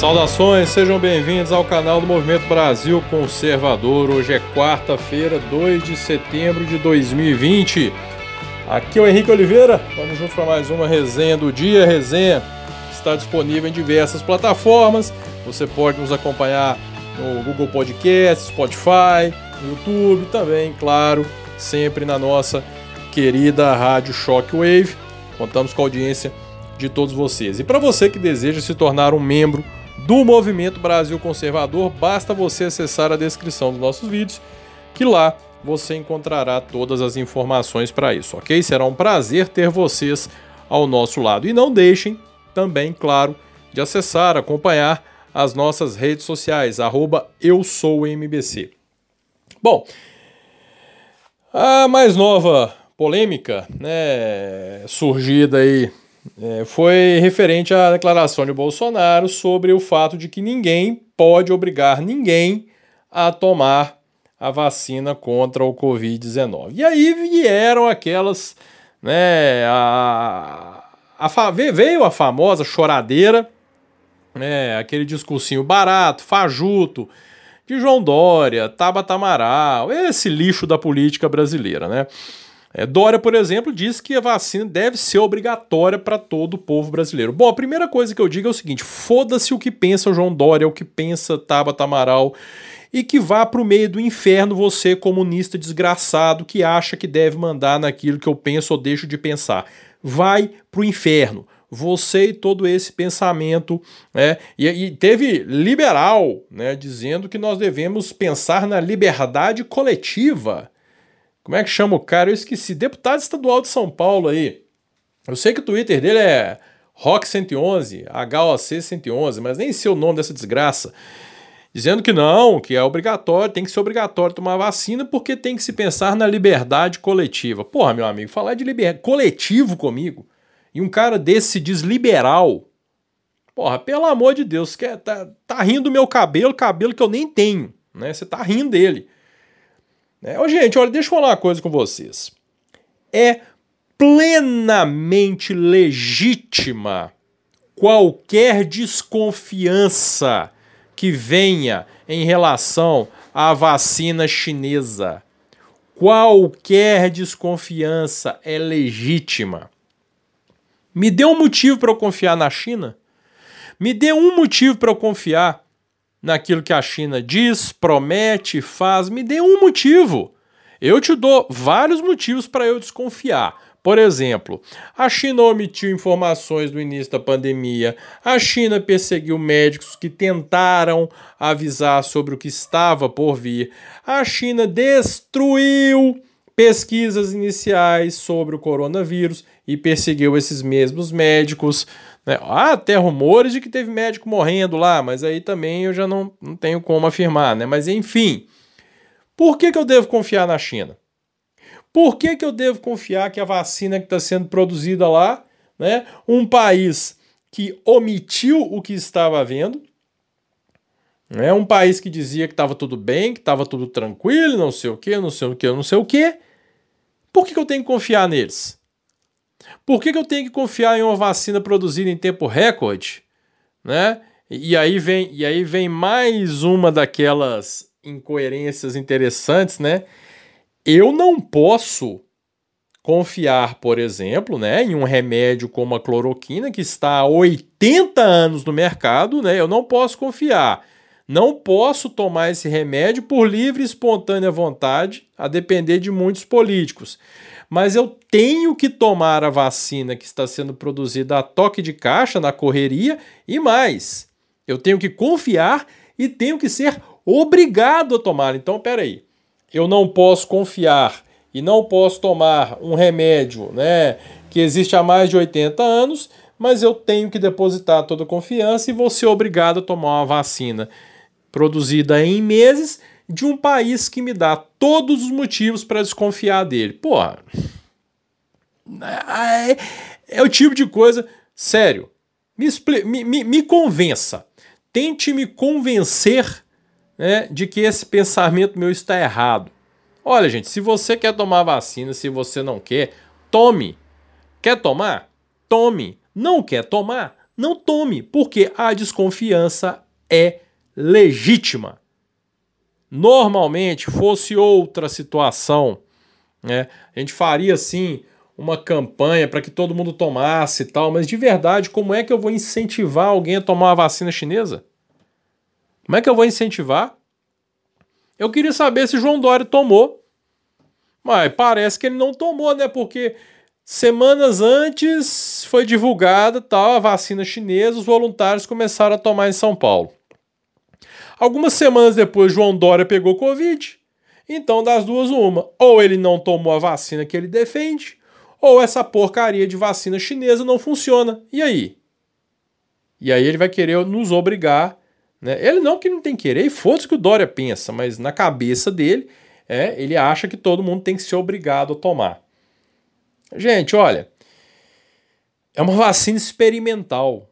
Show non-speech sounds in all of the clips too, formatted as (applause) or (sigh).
Saudações, sejam bem-vindos ao canal do Movimento Brasil Conservador. Hoje é quarta-feira, 2 de setembro de 2020. Aqui é o Henrique Oliveira, vamos juntos para mais uma resenha do dia. Resenha está disponível em diversas plataformas. Você pode nos acompanhar no Google Podcast, Spotify, YouTube, também, claro, sempre na nossa querida Rádio Shockwave. Contamos com a audiência de todos vocês. E para você que deseja se tornar um membro do Movimento Brasil Conservador, basta você acessar a descrição dos nossos vídeos, que lá você encontrará todas as informações para isso, ok? Será um prazer ter vocês ao nosso lado. E não deixem também, claro, de acessar, acompanhar as nossas redes sociais, arroba eu sou MBC. Bom, a mais nova polêmica, né, surgida aí é, foi referente à declaração de Bolsonaro sobre o fato de que ninguém pode obrigar ninguém a tomar a vacina contra o Covid-19. E aí vieram aquelas. Né, a, a, veio a famosa choradeira, né, aquele discursinho barato, fajuto, de João Dória, Tabata Amaral, esse lixo da política brasileira, né? É, Dória, por exemplo, diz que a vacina deve ser obrigatória para todo o povo brasileiro. Bom, a primeira coisa que eu digo é o seguinte: foda-se o que pensa o João Dória, o que pensa Tabata Amaral, e que vá para o meio do inferno você, comunista desgraçado, que acha que deve mandar naquilo que eu penso ou deixo de pensar. Vai para o inferno. Você e todo esse pensamento, né? E, e teve liberal, né, dizendo que nós devemos pensar na liberdade coletiva. Como é que chama o cara? Eu esqueci. Deputado estadual de São Paulo aí. Eu sei que o Twitter dele é Rock 111, HOC 111, mas nem sei o nome dessa desgraça. Dizendo que não, que é obrigatório, tem que ser obrigatório tomar vacina porque tem que se pensar na liberdade coletiva. Porra, meu amigo, falar de liberdade coletivo comigo e um cara desse se diz liberal. Porra, pelo amor de Deus, quer, tá, tá rindo do meu cabelo, cabelo que eu nem tenho, né? Você tá rindo dele. Né? Ô, gente, olha, deixa eu falar uma coisa com vocês. É plenamente legítima qualquer desconfiança que venha em relação à vacina chinesa. Qualquer desconfiança é legítima. Me dê um motivo para eu confiar na China? Me dê um motivo para eu confiar naquilo que a China diz, promete, faz, me dê um motivo. Eu te dou vários motivos para eu desconfiar. Por exemplo, a China omitiu informações do início da pandemia, a China perseguiu médicos que tentaram avisar sobre o que estava por vir, a China destruiu pesquisas iniciais sobre o coronavírus e perseguiu esses mesmos médicos. Né? Há até rumores de que teve médico morrendo lá, mas aí também eu já não, não tenho como afirmar. Né? Mas enfim, por que, que eu devo confiar na China? Por que, que eu devo confiar que a vacina que está sendo produzida lá, né, um país que omitiu o que estava havendo, é um país que dizia que estava tudo bem, que estava tudo tranquilo, não sei o que, não sei o que, não sei o que. Por que, que eu tenho que confiar neles? Por que, que eu tenho que confiar em uma vacina produzida em tempo recorde? Né? E aí vem, e aí vem mais uma daquelas incoerências interessantes, né? Eu não posso confiar, por exemplo, né, em um remédio como a cloroquina que está há 80 anos no mercado, né? Eu não posso confiar. Não posso tomar esse remédio por livre e espontânea vontade, a depender de muitos políticos mas eu tenho que tomar a vacina que está sendo produzida a toque de caixa na correria e mais. Eu tenho que confiar e tenho que ser obrigado a tomar. Então, peraí. Eu não posso confiar e não posso tomar um remédio, né, que existe há mais de 80 anos, mas eu tenho que depositar toda a confiança e vou ser obrigado a tomar uma vacina produzida em meses de um país que me dá todos os motivos para desconfiar dele. Porra. É, é, o tipo de coisa. Sério. Me, me, me, me convença. Tente me convencer né, de que esse pensamento meu está errado. Olha, gente, se você quer tomar vacina, se você não quer, tome. Quer tomar? Tome. Não quer tomar? não tome, porque a desconfiança é legítima. Normalmente, fosse outra situação, né, a gente faria assim uma campanha para que todo mundo tomasse e tal, mas de verdade, como é que eu vou incentivar alguém a tomar a vacina chinesa? Como é que eu vou incentivar? Eu queria saber se João Dória tomou. Mas parece que ele não tomou, né? Porque semanas antes foi divulgada tal a vacina chinesa, os voluntários começaram a tomar em São Paulo. Algumas semanas depois, João Dória pegou Covid. Então, das duas, uma. Ou ele não tomou a vacina que ele defende, ou essa porcaria de vacina chinesa não funciona. E aí? E aí ele vai querer nos obrigar. Né? Ele não que não tem que querer, e foda-se que o Dória pensa, mas na cabeça dele, é, ele acha que todo mundo tem que ser obrigado a tomar. Gente, olha, é uma vacina experimental.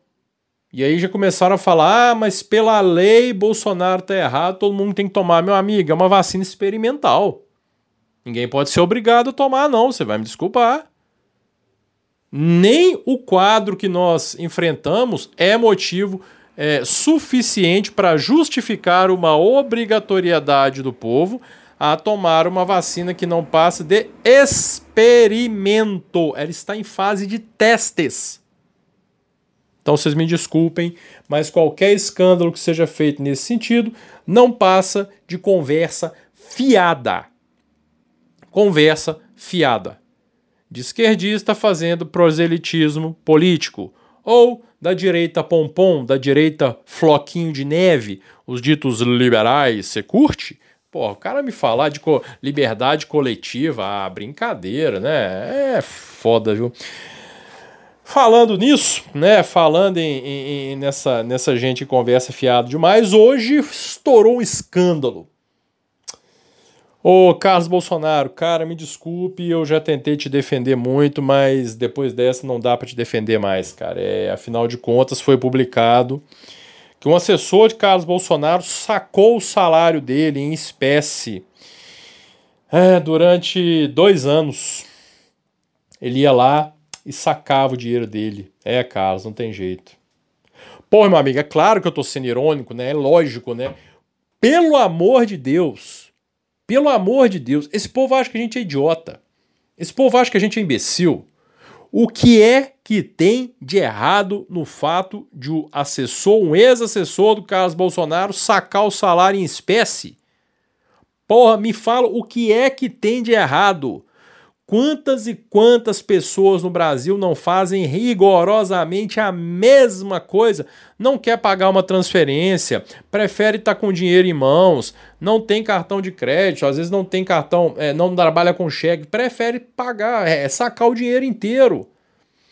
E aí já começaram a falar: ah, mas pela lei Bolsonaro tá errado, todo mundo tem que tomar. Meu amigo, é uma vacina experimental. Ninguém pode ser obrigado a tomar, não. Você vai me desculpar. Nem o quadro que nós enfrentamos é motivo é, suficiente para justificar uma obrigatoriedade do povo a tomar uma vacina que não passa de experimento. Ela está em fase de testes. Então vocês me desculpem, mas qualquer escândalo que seja feito nesse sentido não passa de conversa fiada. Conversa fiada. De esquerdista fazendo proselitismo político. Ou da direita pompom, da direita floquinho de neve, os ditos liberais, você curte? Pô, o cara me falar de co liberdade coletiva, ah, brincadeira, né? É foda, viu? Falando nisso, né? Falando em, em, nessa, nessa gente que conversa fiado demais, hoje estourou um escândalo. Ô Carlos Bolsonaro, cara, me desculpe, eu já tentei te defender muito, mas depois dessa não dá para te defender mais, cara. É, afinal de contas, foi publicado que um assessor de Carlos Bolsonaro sacou o salário dele em espécie é, durante dois anos. Ele ia lá e sacava o dinheiro dele. É, Carlos, não tem jeito. Pô, meu amigo, é claro que eu tô sendo irônico, né? É lógico, né? Pelo amor de Deus. Pelo amor de Deus. Esse povo acha que a gente é idiota. Esse povo acha que a gente é imbecil. O que é que tem de errado no fato de um assessor, um ex-assessor do Carlos Bolsonaro, sacar o salário em espécie? Porra, me fala o que é que tem de errado. Quantas e quantas pessoas no Brasil não fazem rigorosamente a mesma coisa? Não quer pagar uma transferência, prefere estar tá com dinheiro em mãos, não tem cartão de crédito, às vezes não tem cartão, é, não trabalha com cheque, prefere pagar, é, sacar o dinheiro inteiro.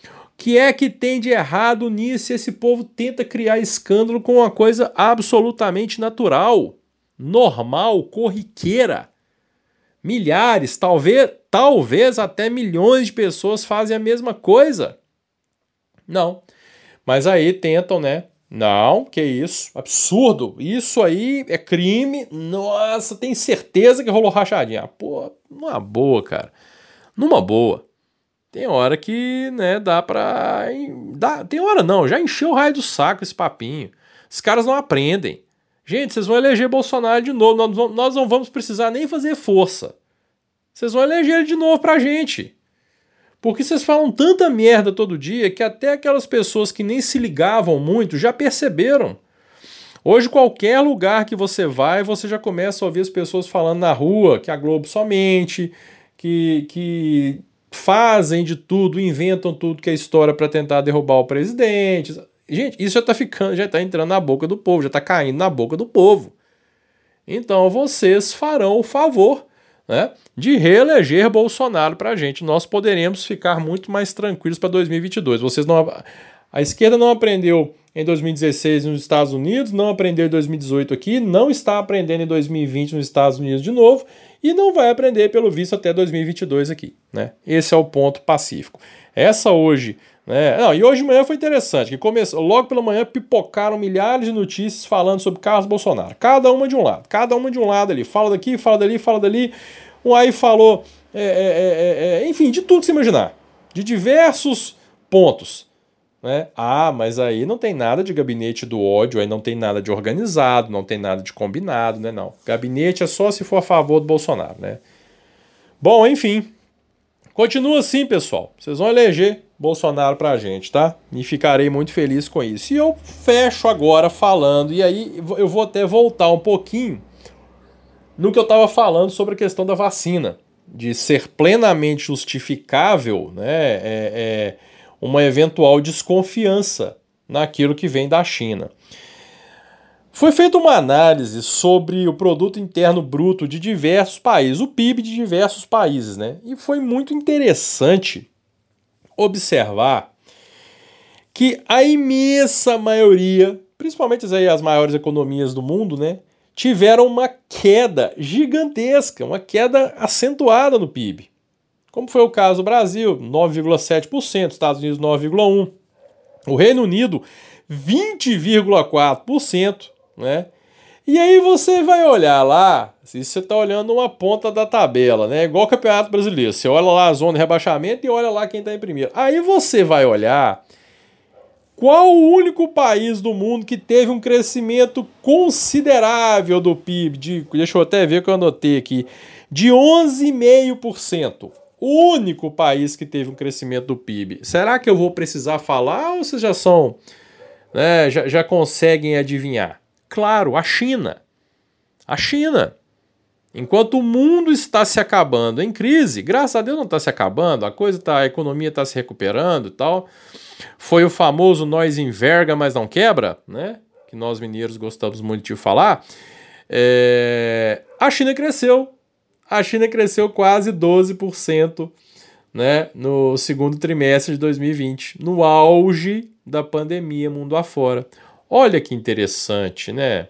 O que é que tem de errado nisso? Esse povo tenta criar escândalo com uma coisa absolutamente natural, normal, corriqueira. Milhares, talvez, talvez até milhões de pessoas fazem a mesma coisa. Não. Mas aí tentam, né? Não, que isso, absurdo. Isso aí é crime. Nossa, tem certeza que rolou rachadinha. Ah, pô, numa boa, cara. Numa boa. Tem hora que, né, dá pra. Dá, tem hora não, já encheu o raio do saco esse papinho. Os caras não aprendem. Gente, vocês vão eleger Bolsonaro de novo. Nós, não vamos precisar nem fazer força. Vocês vão eleger ele de novo pra gente. Porque vocês falam tanta merda todo dia que até aquelas pessoas que nem se ligavam muito já perceberam. Hoje, qualquer lugar que você vai, você já começa a ouvir as pessoas falando na rua que a Globo somente, que, que fazem de tudo, inventam tudo que é história para tentar derrubar o presidente. Gente, isso já tá ficando, já tá entrando na boca do povo, já tá caindo na boca do povo. Então vocês farão o favor né, de reeleger Bolsonaro para a gente. Nós poderemos ficar muito mais tranquilos para 2022. Vocês não, a esquerda não aprendeu em 2016 nos Estados Unidos, não aprendeu em 2018 aqui, não está aprendendo em 2020 nos Estados Unidos de novo e não vai aprender, pelo visto, até 2022 aqui. Né? Esse é o ponto pacífico. Essa hoje né? Não, e hoje de manhã foi interessante, que começou, logo pela manhã pipocaram milhares de notícias falando sobre Carlos Bolsonaro. Cada uma de um lado, cada uma de um lado ali. Fala daqui, fala dali, fala dali. Um aí falou, é, é, é, é, é enfim, de tudo que você imaginar. De diversos pontos. Né? Ah, mas aí não tem nada de gabinete do ódio, aí não tem nada de organizado, não tem nada de combinado, né? Não. Gabinete é só se for a favor do Bolsonaro, né? Bom, enfim. Continua assim, pessoal. Vocês vão eleger Bolsonaro pra gente, tá? E ficarei muito feliz com isso. E eu fecho agora falando, e aí eu vou até voltar um pouquinho no que eu estava falando sobre a questão da vacina, de ser plenamente justificável, né? É, é, uma eventual desconfiança naquilo que vem da China. Foi feita uma análise sobre o produto interno bruto de diversos países, o PIB de diversos países, né? E foi muito interessante observar que a imensa maioria, principalmente as maiores economias do mundo, né, tiveram uma queda gigantesca, uma queda acentuada no PIB como foi o caso do Brasil, 9,7%, Estados Unidos 9,1%, o Reino Unido 20,4%, né? E aí você vai olhar lá, se você está olhando uma ponta da tabela, né? Igual o Campeonato Brasileiro, você olha lá a zona de rebaixamento e olha lá quem está em primeiro. Aí você vai olhar qual o único país do mundo que teve um crescimento considerável do PIB, de, deixa eu até ver que eu anotei aqui, de 11,5% o único país que teve um crescimento do PIB. Será que eu vou precisar falar ou vocês já são, né, já, já conseguem adivinhar? Claro, a China. A China. Enquanto o mundo está se acabando em crise, graças a Deus não está se acabando, a coisa tá, a economia está se recuperando e tal. Foi o famoso nós enverga, mas não quebra, né? Que nós mineiros gostamos muito de falar. É... A China cresceu a China cresceu quase 12% né, no segundo trimestre de 2020, no auge da pandemia mundo afora. Olha que interessante, né?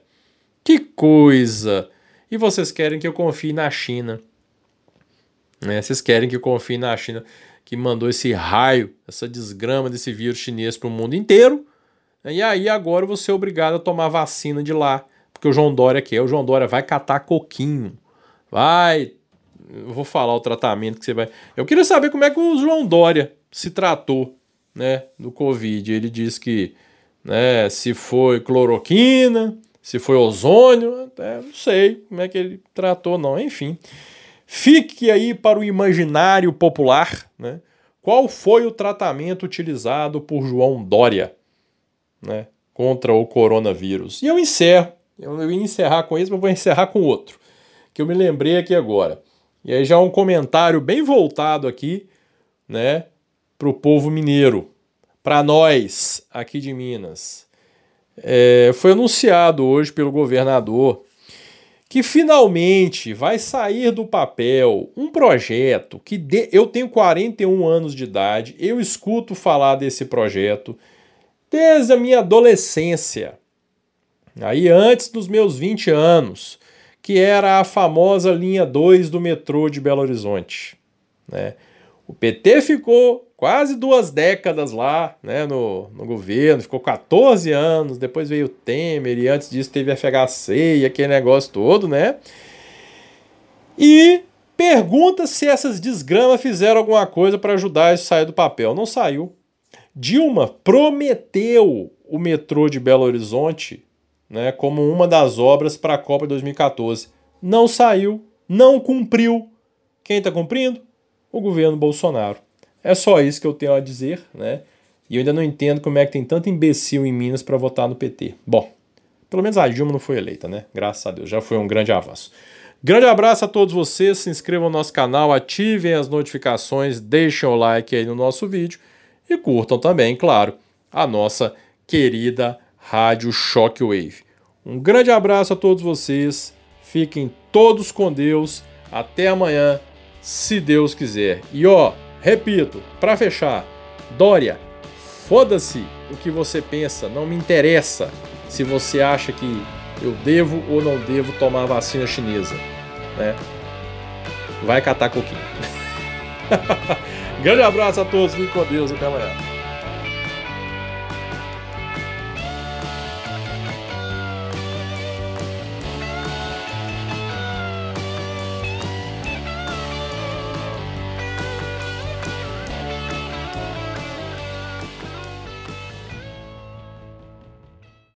Que coisa! E vocês querem que eu confie na China? Né? Vocês querem que eu confie na China que mandou esse raio, essa desgrama desse vírus chinês para o mundo inteiro? E aí agora vou ser obrigado a tomar vacina de lá, porque o João Dória quer. O João Dória vai catar coquinho vai. Eu vou falar o tratamento que você vai. Eu queria saber como é que o João Dória se tratou, né, do Covid. Ele disse que, né, se foi cloroquina, se foi ozônio, até não sei como é que ele tratou, não. Enfim, fique aí para o imaginário popular, né? Qual foi o tratamento utilizado por João Dória, né, contra o coronavírus? E eu encerro. Eu ia encerrar com isso, mas vou encerrar com outro que eu me lembrei aqui agora. E aí já um comentário bem voltado aqui, né, para o povo mineiro, para nós aqui de Minas. É, foi anunciado hoje pelo governador que finalmente vai sair do papel um projeto que eu tenho 41 anos de idade, eu escuto falar desse projeto desde a minha adolescência. Aí antes dos meus 20 anos, que era a famosa linha 2 do metrô de Belo Horizonte. Né? O PT ficou quase duas décadas lá né, no, no governo, ficou 14 anos, depois veio o Temer, e antes disso teve FHC e aquele negócio todo, né? E pergunta se essas desgramas fizeram alguma coisa para ajudar isso a sair do papel. Não saiu. Dilma prometeu o metrô de Belo Horizonte né, como uma das obras para a Copa 2014. Não saiu, não cumpriu. Quem está cumprindo? O governo Bolsonaro. É só isso que eu tenho a dizer, né? E eu ainda não entendo como é que tem tanto imbecil em Minas para votar no PT. Bom, pelo menos a Dilma não foi eleita, né? Graças a Deus, já foi um grande avanço. Grande abraço a todos vocês, se inscrevam no nosso canal, ativem as notificações, deixem o like aí no nosso vídeo e curtam também, claro, a nossa querida Rádio Shockwave. Um grande abraço a todos vocês, fiquem todos com Deus, até amanhã, se Deus quiser. E ó, repito, para fechar, Dória, foda-se o que você pensa, não me interessa se você acha que eu devo ou não devo tomar a vacina chinesa, né? Vai catar coquinho. (laughs) Grande abraço a todos, fiquem com Deus, até amanhã.